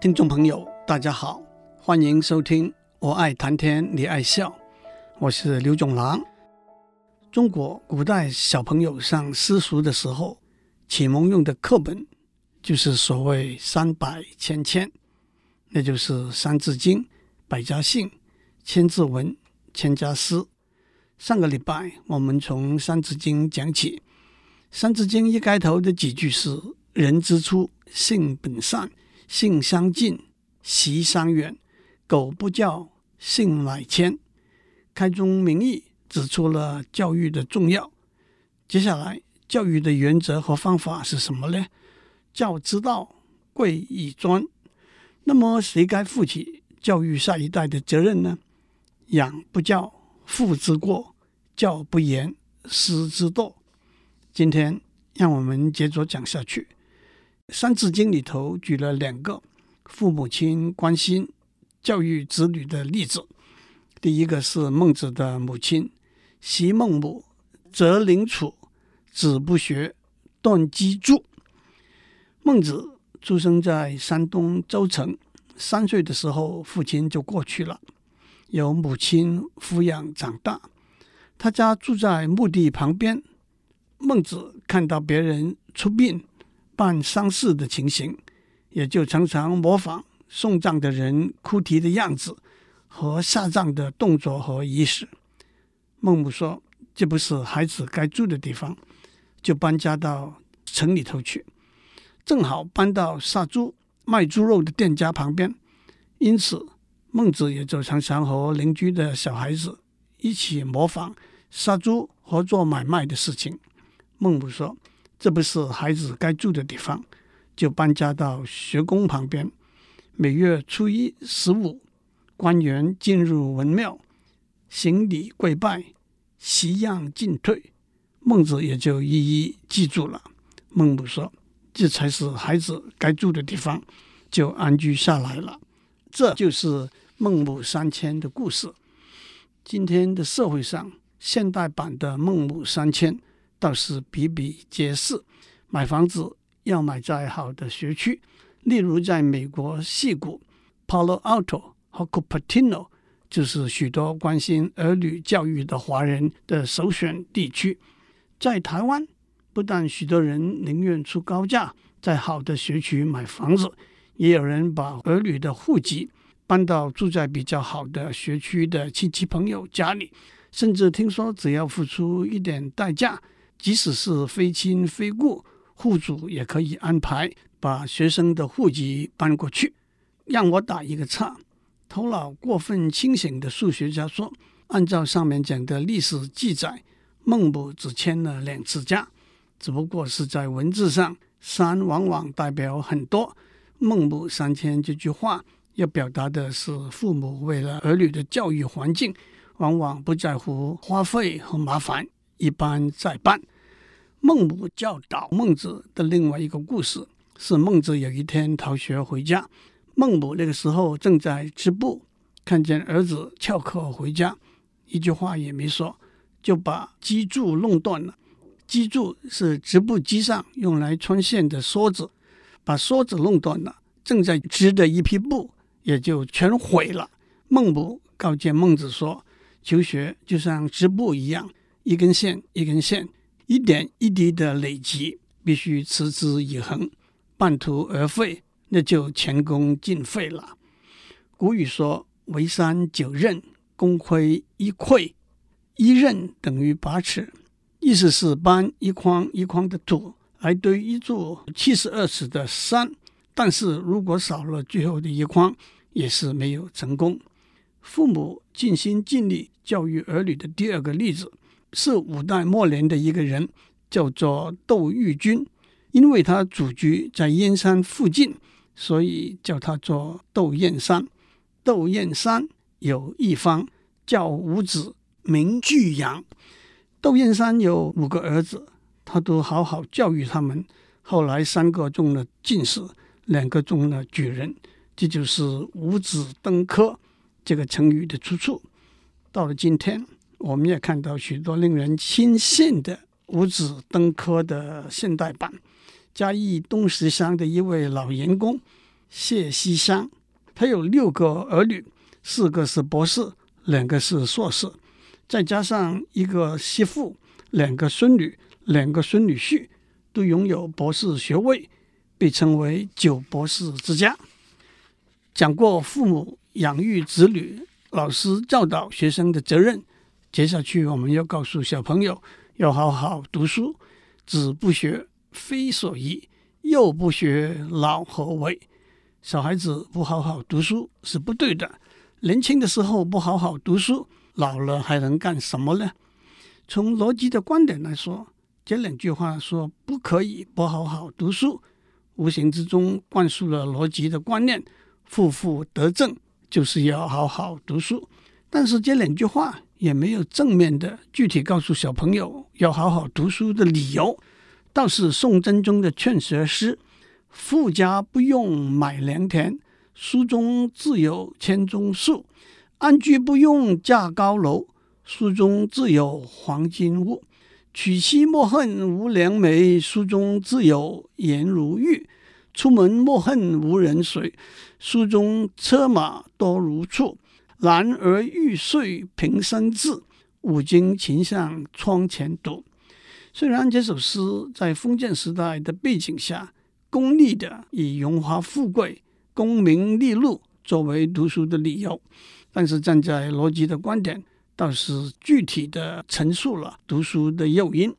听众朋友，大家好，欢迎收听《我爱谈天，你爱笑》，我是刘总郎。中国古代小朋友上私塾的时候，启蒙用的课本就是所谓三百千千，那就是《三字经》《百家姓》《千字文》《千家诗》。上个礼拜我们从《三字经》讲起，《三字经》一开头的几句是“人之初，性本善，性相近，习相远，苟不教，性乃迁”，开宗明义。指出了教育的重要。接下来，教育的原则和方法是什么呢？教之道，贵以专。那么，谁该负起教育下一代的责任呢？养不教，父之过；教不严，师之惰。今天，让我们接着讲下去。《三字经》里头举了两个父母亲关心教育子女的例子。第一个是孟子的母亲。昔孟母，择邻处，子不学，断机杼。孟子出生在山东邹城，三岁的时候父亲就过去了，由母亲抚养长大。他家住在墓地旁边，孟子看到别人出殡办丧事的情形，也就常常模仿送葬的人哭啼的样子和下葬的动作和仪式。孟母说：“这不是孩子该住的地方，就搬家到城里头去。正好搬到杀猪卖猪肉的店家旁边，因此孟子也就常常和邻居的小孩子一起模仿杀猪和做买卖的事情。”孟母说：“这不是孩子该住的地方，就搬家到学宫旁边。每月初一、十五，官员进入文庙。”行礼跪拜，习样进退，孟子也就一一记住了。孟母说：“这才是孩子该住的地方，就安居下来了。”这就是孟母三迁的故事。今天的社会上，现代版的孟母三迁倒是比比皆是。买房子要买在好的学区，例如在美国西谷、Palo Alto 和 Cupertino。就是许多关心儿女教育的华人的首选地区。在台湾，不但许多人宁愿出高价在好的学区买房子，也有人把儿女的户籍搬到住在比较好的学区的亲戚朋友家里，甚至听说只要付出一点代价，即使是非亲非故，户主也可以安排把学生的户籍搬过去。让我打一个岔。头脑过分清醒的数学家说：“按照上面讲的历史记载，孟母只迁了两次家，只不过是在文字上，三往往代表很多。孟母三迁这句话要表达的是，父母为了儿女的教育环境，往往不在乎花费和麻烦，一搬再搬。”孟母教导孟子的另外一个故事是：孟子有一天逃学回家。孟母那个时候正在织布，看见儿子翘课回家，一句话也没说，就把机杼弄断了。机杼是织布机上用来穿线的梭子，把梭子弄断了，正在织的一匹布也就全毁了。孟母告诫孟子说：“求学就像织布一样，一根线一根线，一点一滴的累积，必须持之以恒，半途而废。”那就前功尽废了。古语说：“为山九仞，功亏一篑。”一仞等于八尺，意思是搬一筐一筐的土来堆一座七十二尺的山。但是如果少了最后的一筐，也是没有成功。父母尽心尽力教育儿女的第二个例子，是五代末年的一个人，叫做窦玉君，因为他祖居在燕山附近。所以叫他做窦燕山。窦燕山有一方，叫五子，名俱扬。窦燕山有五个儿子，他都好好教育他们。后来三个中了进士，两个中了举人，这就是五子登科这个成语的出处。到了今天，我们也看到许多令人钦羡的五子登科的现代版。嘉义东石乡的一位老员工，谢希湘，他有六个儿女，四个是博士，两个是硕士，再加上一个媳妇，两个孙女，两个孙女婿，都拥有博士学位，被称为九博士之家。讲过父母养育子女、老师教导学生的责任，接下去我们要告诉小朋友要好好读书，子不学，非所宜。幼不学，老何为？小孩子不好好读书是不对的。年轻的时候不好好读书，老了还能干什么呢？从逻辑的观点来说，这两句话说不可以不好好读书，无形之中灌输了逻辑的观念：负负得正就是要好好读书。但是这两句话也没有正面的具体告诉小朋友要好好读书的理由。倒是宋真宗的劝学诗：“富家不用买良田，书中自有千钟粟；安居不用架高楼，书中自有黄金屋。娶妻莫恨无良媒，书中自有颜如玉；出门莫恨无人随，书中车马多如簇。男儿欲睡平生志，五经勤向窗前读。”虽然这首诗在封建时代的背景下，功利的以荣华富贵、功名利禄作为读书的理由，但是站在逻辑的观点，倒是具体的陈述了读书的诱因。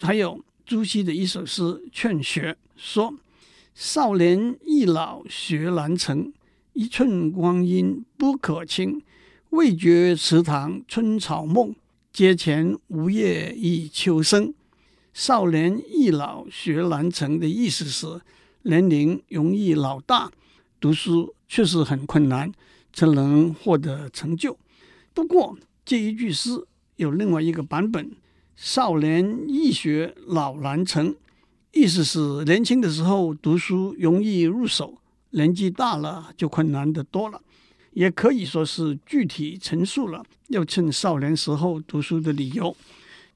还有朱熹的一首诗《劝学》说：“少年易老学难成，一寸光阴不可轻。未觉池塘春草梦，阶前梧叶已秋声。”少年易老学难成的意思是，年龄容易老大，读书确实很困难，才能获得成就。不过这一句诗有另外一个版本：少年易学老难成，意思是年轻的时候读书容易入手，年纪大了就困难得多了。也可以说是具体陈述了要趁少年时候读书的理由。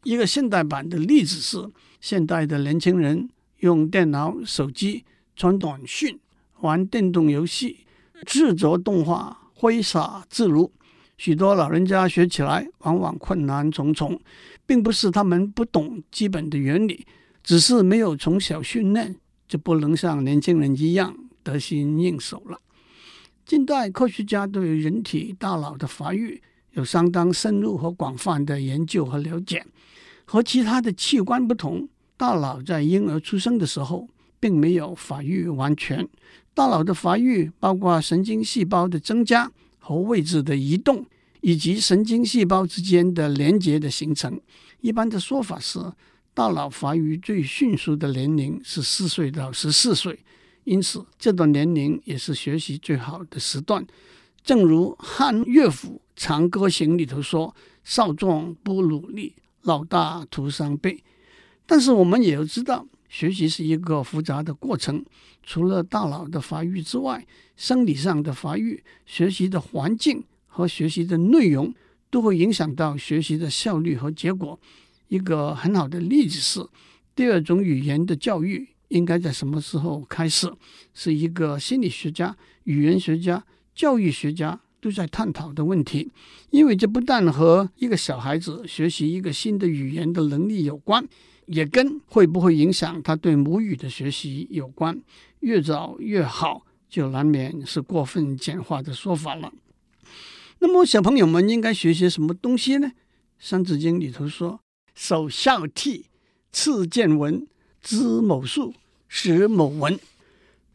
一个现代版的例子是，现代的年轻人用电脑、手机传短讯、玩电动游戏、制作动画，挥洒自如。许多老人家学起来往往困难重重，并不是他们不懂基本的原理，只是没有从小训练，就不能像年轻人一样得心应手了。近代科学家对人体大脑的发育有相当深入和广泛的研究和了解。和其他的器官不同，大脑在婴儿出生的时候并没有发育完全。大脑的发育包括神经细胞的增加和位置的移动，以及神经细胞之间的连接的形成。一般的说法是，大脑发育最迅速的年龄是四岁到十四岁，因此这段年龄也是学习最好的时段。正如汉乐府《长歌行》里头说：“少壮不努力。”老大徒伤悲，但是我们也要知道，学习是一个复杂的过程。除了大脑的发育之外，生理上的发育、学习的环境和学习的内容，都会影响到学习的效率和结果。一个很好的例子是，第二种语言的教育应该在什么时候开始？是一个心理学家、语言学家、教育学家。都在探讨的问题，因为这不但和一个小孩子学习一个新的语言的能力有关，也跟会不会影响他对母语的学习有关。越早越好，就难免是过分简化的说法了。那么，小朋友们应该学些什么东西呢？《三字经》里头说：“首孝悌，次见闻，知某数，识某文。”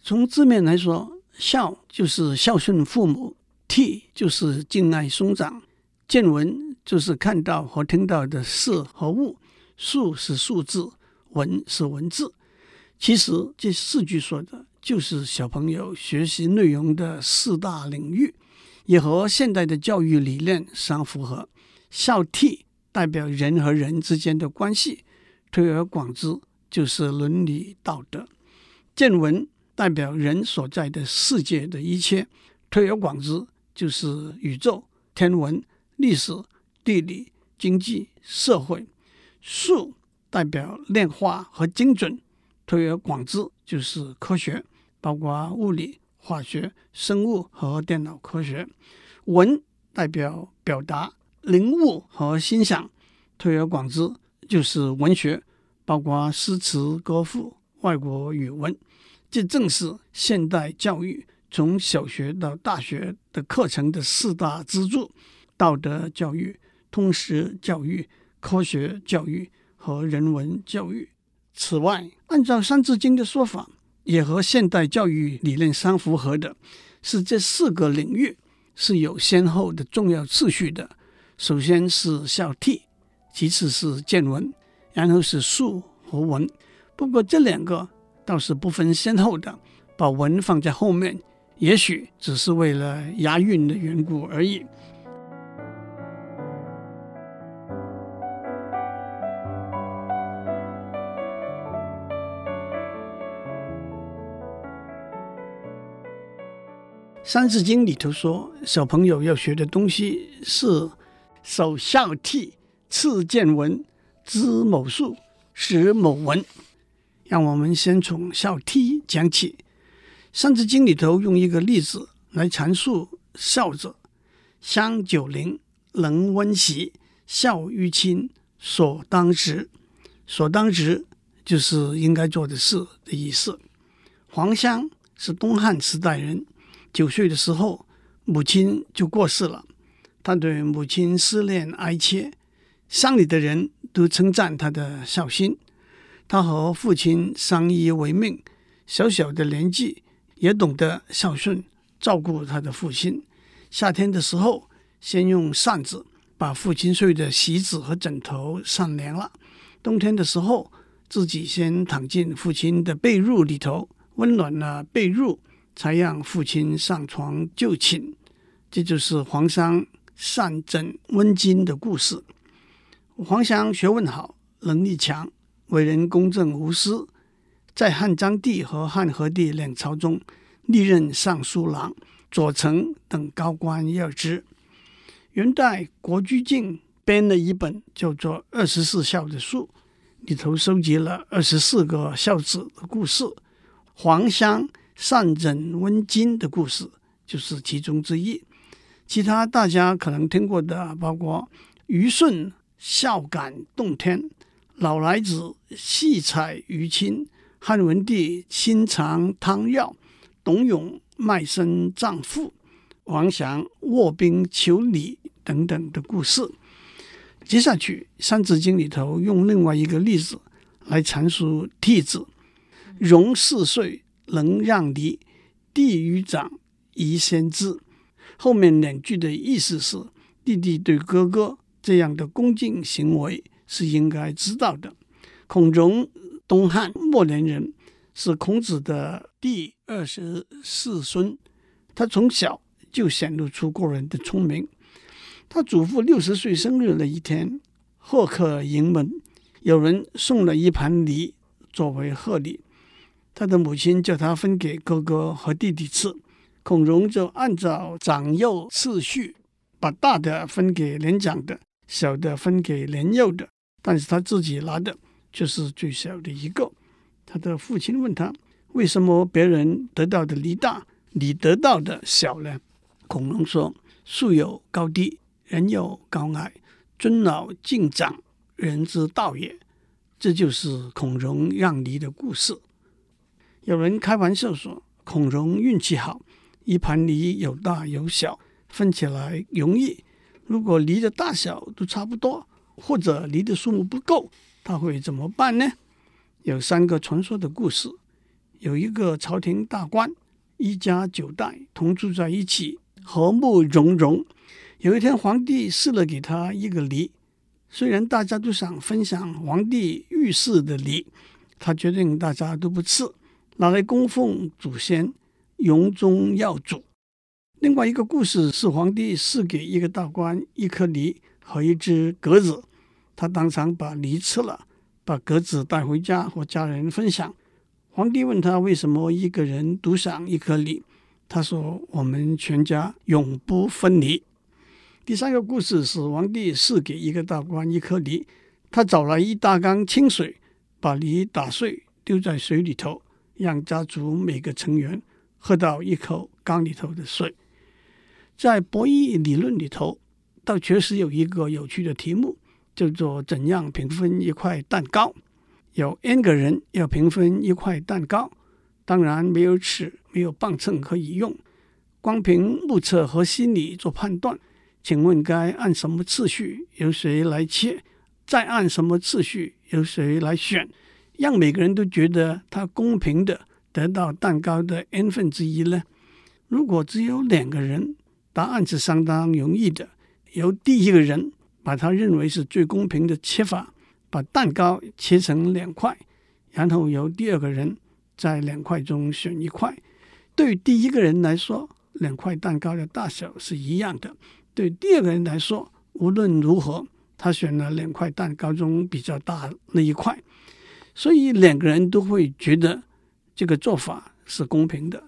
从字面来说，孝就是孝顺父母。悌就是敬爱兄长，见闻就是看到和听到的事和物，数是数字，文是文字。其实这四句说的就是小朋友学习内容的四大领域，也和现代的教育理念相符合。孝悌代表人和人之间的关系，推而广之就是伦理道德。见闻代表人所在的世界的一切，推而广之。就是宇宙、天文、历史、地理、经济、社会。数代表量化和精准，推而广之就是科学，包括物理、化学、生物和电脑科学。文代表表达、领悟和欣赏，推而广之就是文学，包括诗词歌赋、外国语文。这正是现代教育从小学到大学的课程的四大支柱：道德教育、通识教育、科学教育和人文教育。此外，按照《三字经》的说法，也和现代教育理论相符合的是，这四个领域是有先后的重要次序的。首先是孝悌，其次是见闻，然后是述和文。不过这两个倒是不分先后的，把文放在后面，也许只是为了押韵的缘故而已。《三字经》里头说，小朋友要学的东西是首孝悌，次见闻，知某数，识某文。让我们先从孝悌讲起。《三字经》里头用一个例子来阐述孝者：香九龄，能温席，孝于亲，所当执。所当执就是应该做的事的意思。黄香是东汉时代人。九岁的时候，母亲就过世了。他对母亲思念哀切，乡里的人都称赞他的孝心。他和父亲相依为命，小小的年纪也懂得孝顺，照顾他的父亲。夏天的时候，先用扇子把父亲睡的席子和枕头扇凉了；冬天的时候，自己先躺进父亲的被褥里头，温暖了被褥。才让父亲上床就寝，这就是黄香善枕温巾的故事。黄香学问好，能力强，为人公正无私，在汉章帝和汉和帝两朝中历任尚书郎、左丞等高官要职。元代郭居敬编了一本叫做《二十四孝》的书，里头收集了二十四个孝子的故事。黄香。善枕温巾的故事就是其中之一，其他大家可能听过的包括虞舜孝感动天、老来子戏彩于亲、汉文帝亲尝汤药、董永卖身葬父、王祥卧冰求鲤等等的故事。接下去，《三字经》里头用另外一个例子来阐述悌字：融四岁。能让梨，弟于长，宜先知。后面两句的意思是，弟弟对哥哥这样的恭敬行为是应该知道的。孔融，东汉末年人，是孔子的第二十四孙。他从小就显露出过人的聪明。他祖父六十岁生日那一天，贺客迎门，有人送了一盘梨作为贺礼。他的母亲叫他分给哥哥和弟弟吃，孔融就按照长幼次序，把大的分给年长的，小的分给年幼的，但是他自己拿的就是最小的一个。他的父亲问他：“为什么别人得到的梨大，你得到的小呢？”孔融说：“树有高低，人有高矮，尊老敬长，人之道也。”这就是孔融让梨的故事。有人开玩笑说，孔融运气好，一盘梨有大有小，分起来容易。如果梨的大小都差不多，或者梨的数目不够，他会怎么办呢？有三个传说的故事。有一个朝廷大官，一家九代同住在一起，和睦融融。有一天，皇帝赐了给他一个梨，虽然大家都想分享皇帝御赐的梨，他决定大家都不吃。拿来供奉祖先，荣宗耀祖。另外一个故事是皇帝赐给一个大官一颗梨和一只鸽子，他当场把梨吃了，把鸽子带回家和家人分享。皇帝问他为什么一个人独享一颗梨，他说：“我们全家永不分离。”第三个故事是皇帝赐给一个大官一颗梨，他找来一大缸清水，把梨打碎丢在水里头。让家族每个成员喝到一口缸里头的水。在博弈理论里头，倒确实有一个有趣的题目，叫做“怎样平分一块蛋糕”。有 n 个人要平分一块蛋糕，当然没有尺，没有磅秤可以用，光凭目测和心理做判断。请问该按什么次序由谁来切？再按什么次序由谁来选？让每个人都觉得他公平的得到蛋糕的 n 分之一呢？如果只有两个人，答案是相当容易的，由第一个人把他认为是最公平的切法，把蛋糕切成两块，然后由第二个人在两块中选一块。对于第一个人来说，两块蛋糕的大小是一样的；对第二个人来说，无论如何，他选了两块蛋糕中比较大那一块，所以两个人都会觉得这个做法是公平的。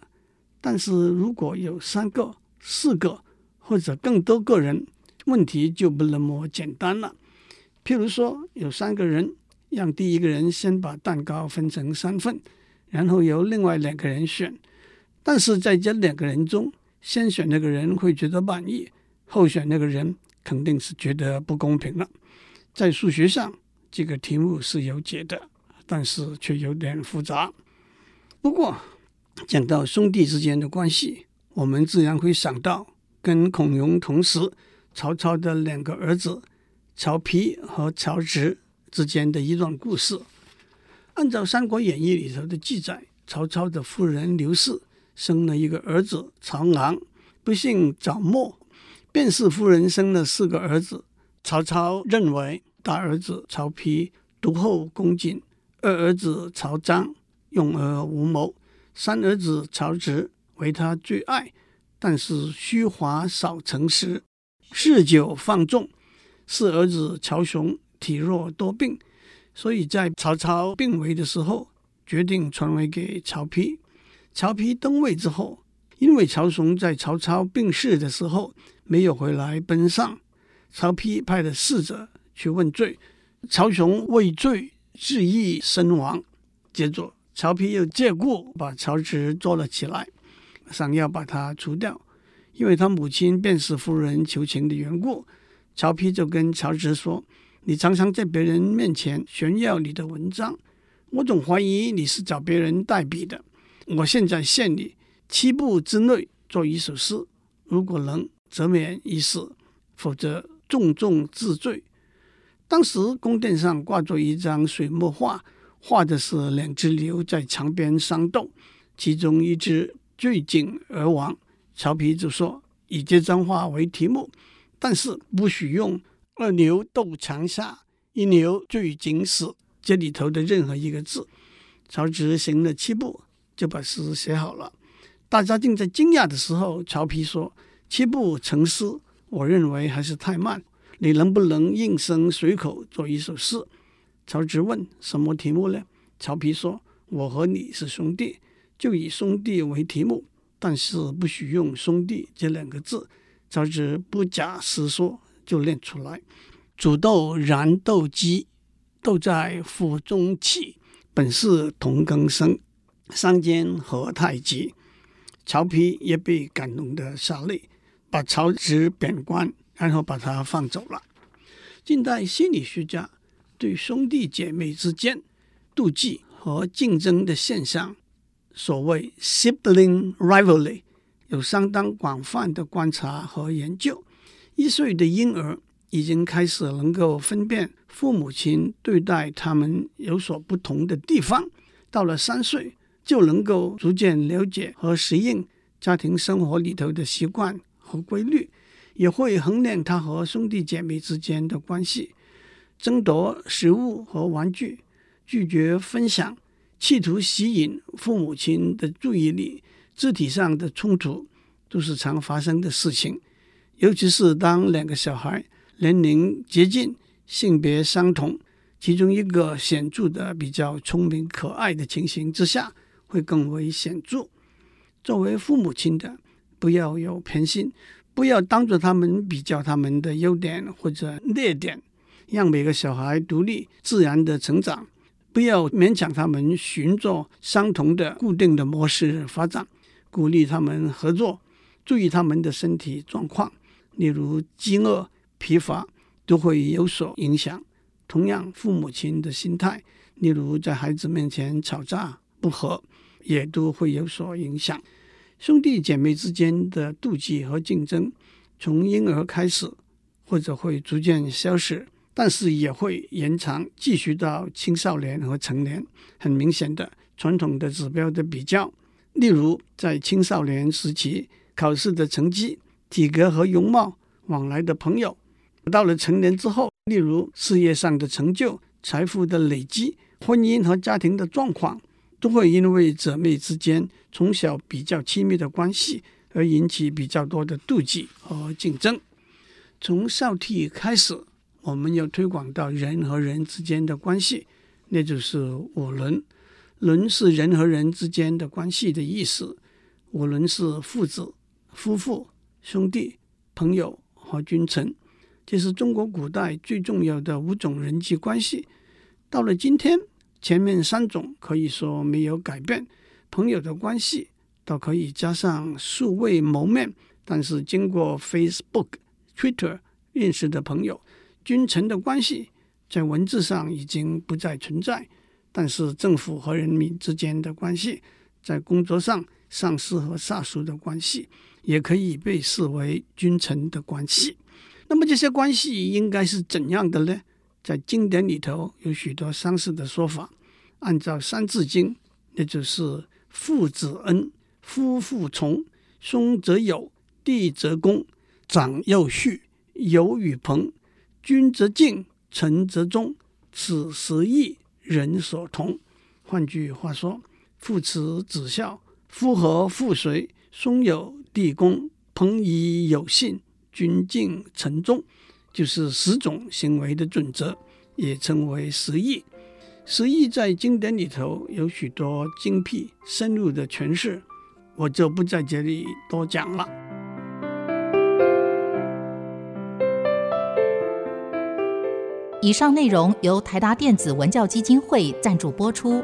但是如果有三个，四个或者更多个人，问题就不那么简单了。譬如说，有三个人，让第一个人先把蛋糕分成三份，然后由另外两个人选。但是在这两个人中，先选那个人会觉得满意，后选那个人肯定是觉得不公平了。在数学上，这个题目是有解的，但是却有点复杂。不过，讲到兄弟之间的关系。我们自然会想到跟孔融同时，曹操的两个儿子曹丕和曹植之间的一段故事。按照《三国演义》里头的记载，曹操的夫人刘氏生了一个儿子曹昂，不幸早没。卞氏夫人生了四个儿子，曹操认为大儿子曹丕独厚恭谨，二儿子曹彰勇而无谋，三儿子曹植。为他最爱，但是虚华少诚实，嗜酒放纵。四儿子曹雄体弱多病，所以在曹操病危的时候，决定传位给曹丕。曹丕登位之后，因为曹雄在曹操病逝的时候没有回来奔丧，曹丕派的使者去问罪，曹雄畏罪自缢身亡。接着，曹丕又借故把曹植捉了起来。想要把他除掉，因为他母亲卞氏夫人求情的缘故，曹丕就跟曹植说：“你常常在别人面前炫耀你的文章，我总怀疑你是找别人代笔的。我现在限你七步之内做一首诗，如果能则免一死，否则重重治罪。”当时宫殿上挂着一张水墨画，画的是两只牛在墙边相斗，其中一只。坠井而亡，曹丕就说以这张画为题目，但是不许用“二牛斗墙下，一牛坠井死”这里头的任何一个字。曹植行了七步就把诗写好了。大家正在惊讶的时候，曹丕说：“七步成诗，我认为还是太慢。你能不能应声随口做一首诗？”曹植问：“什么题目呢？”曹丕说：“我和你是兄弟。”就以兄弟为题目，但是不许用兄弟这两个字。曹植不假思索就念出来：“煮豆燃豆萁，豆在釜中泣。本是同根生，相煎何太急。”曹丕也被感动得下泪，把曹植贬官，然后把他放走了。近代心理学家对兄弟姐妹之间妒忌和竞争的现象。所谓 sibling rivalry 有相当广泛的观察和研究。一岁的婴儿已经开始能够分辨父母亲对待他们有所不同的地方，到了三岁就能够逐渐了解和适应家庭生活里头的习惯和规律，也会衡量他和兄弟姐妹之间的关系，争夺食物和玩具，拒绝分享。企图吸引父母亲的注意力，肢体上的冲突都是常发生的事情。尤其是当两个小孩年龄接近、性别相同，其中一个显著的比较聪明可爱的情形之下，会更为显著。作为父母亲的，不要有偏心，不要当着他们比较他们的优点或者劣点，让每个小孩独立自然的成长。不要勉强他们循着相同的固定的模式发展，鼓励他们合作，注意他们的身体状况，例如饥饿、疲乏，都会有所影响。同样，父母亲的心态，例如在孩子面前吵架不和，也都会有所影响。兄弟姐妹之间的妒忌和竞争，从婴儿开始，或者会逐渐消失，但是也会延长，继续到青少年和成年。很明显的，传统的指标的比较，例如在青少年时期，考试的成绩、体格和容貌、往来的朋友，到了成年之后。例如事业上的成就、财富的累积、婚姻和家庭的状况，都会因为姊妹之间从小比较亲密的关系而引起比较多的妒忌和竞争。从少体开始，我们要推广到人和人之间的关系，那就是五伦。伦是人和人之间的关系的意思。五伦是父子、夫妇、兄弟、朋友和君臣。这是中国古代最重要的五种人际关系。到了今天，前面三种可以说没有改变。朋友的关系倒可以加上素未谋面，但是经过 Facebook、Twitter 认识的朋友。君臣的关系在文字上已经不再存在，但是政府和人民之间的关系，在工作上上司和下属的关系，也可以被视为君臣的关系。那么这些关系应该是怎样的呢？在经典里头有许多相似的说法。按照《三字经》，那就是父子恩，夫妇从，兄则友，弟则恭，长幼序，友与朋，君则敬，臣则忠，此十义，人所同。换句话说，父慈子孝，夫和妇随，兄友弟恭，朋谊友信。君敬臣忠，就是十种行为的准则，也称为十义。十义在经典里头有许多精辟深入的诠释，我就不在这里多讲了。以上内容由台达电子文教基金会赞助播出。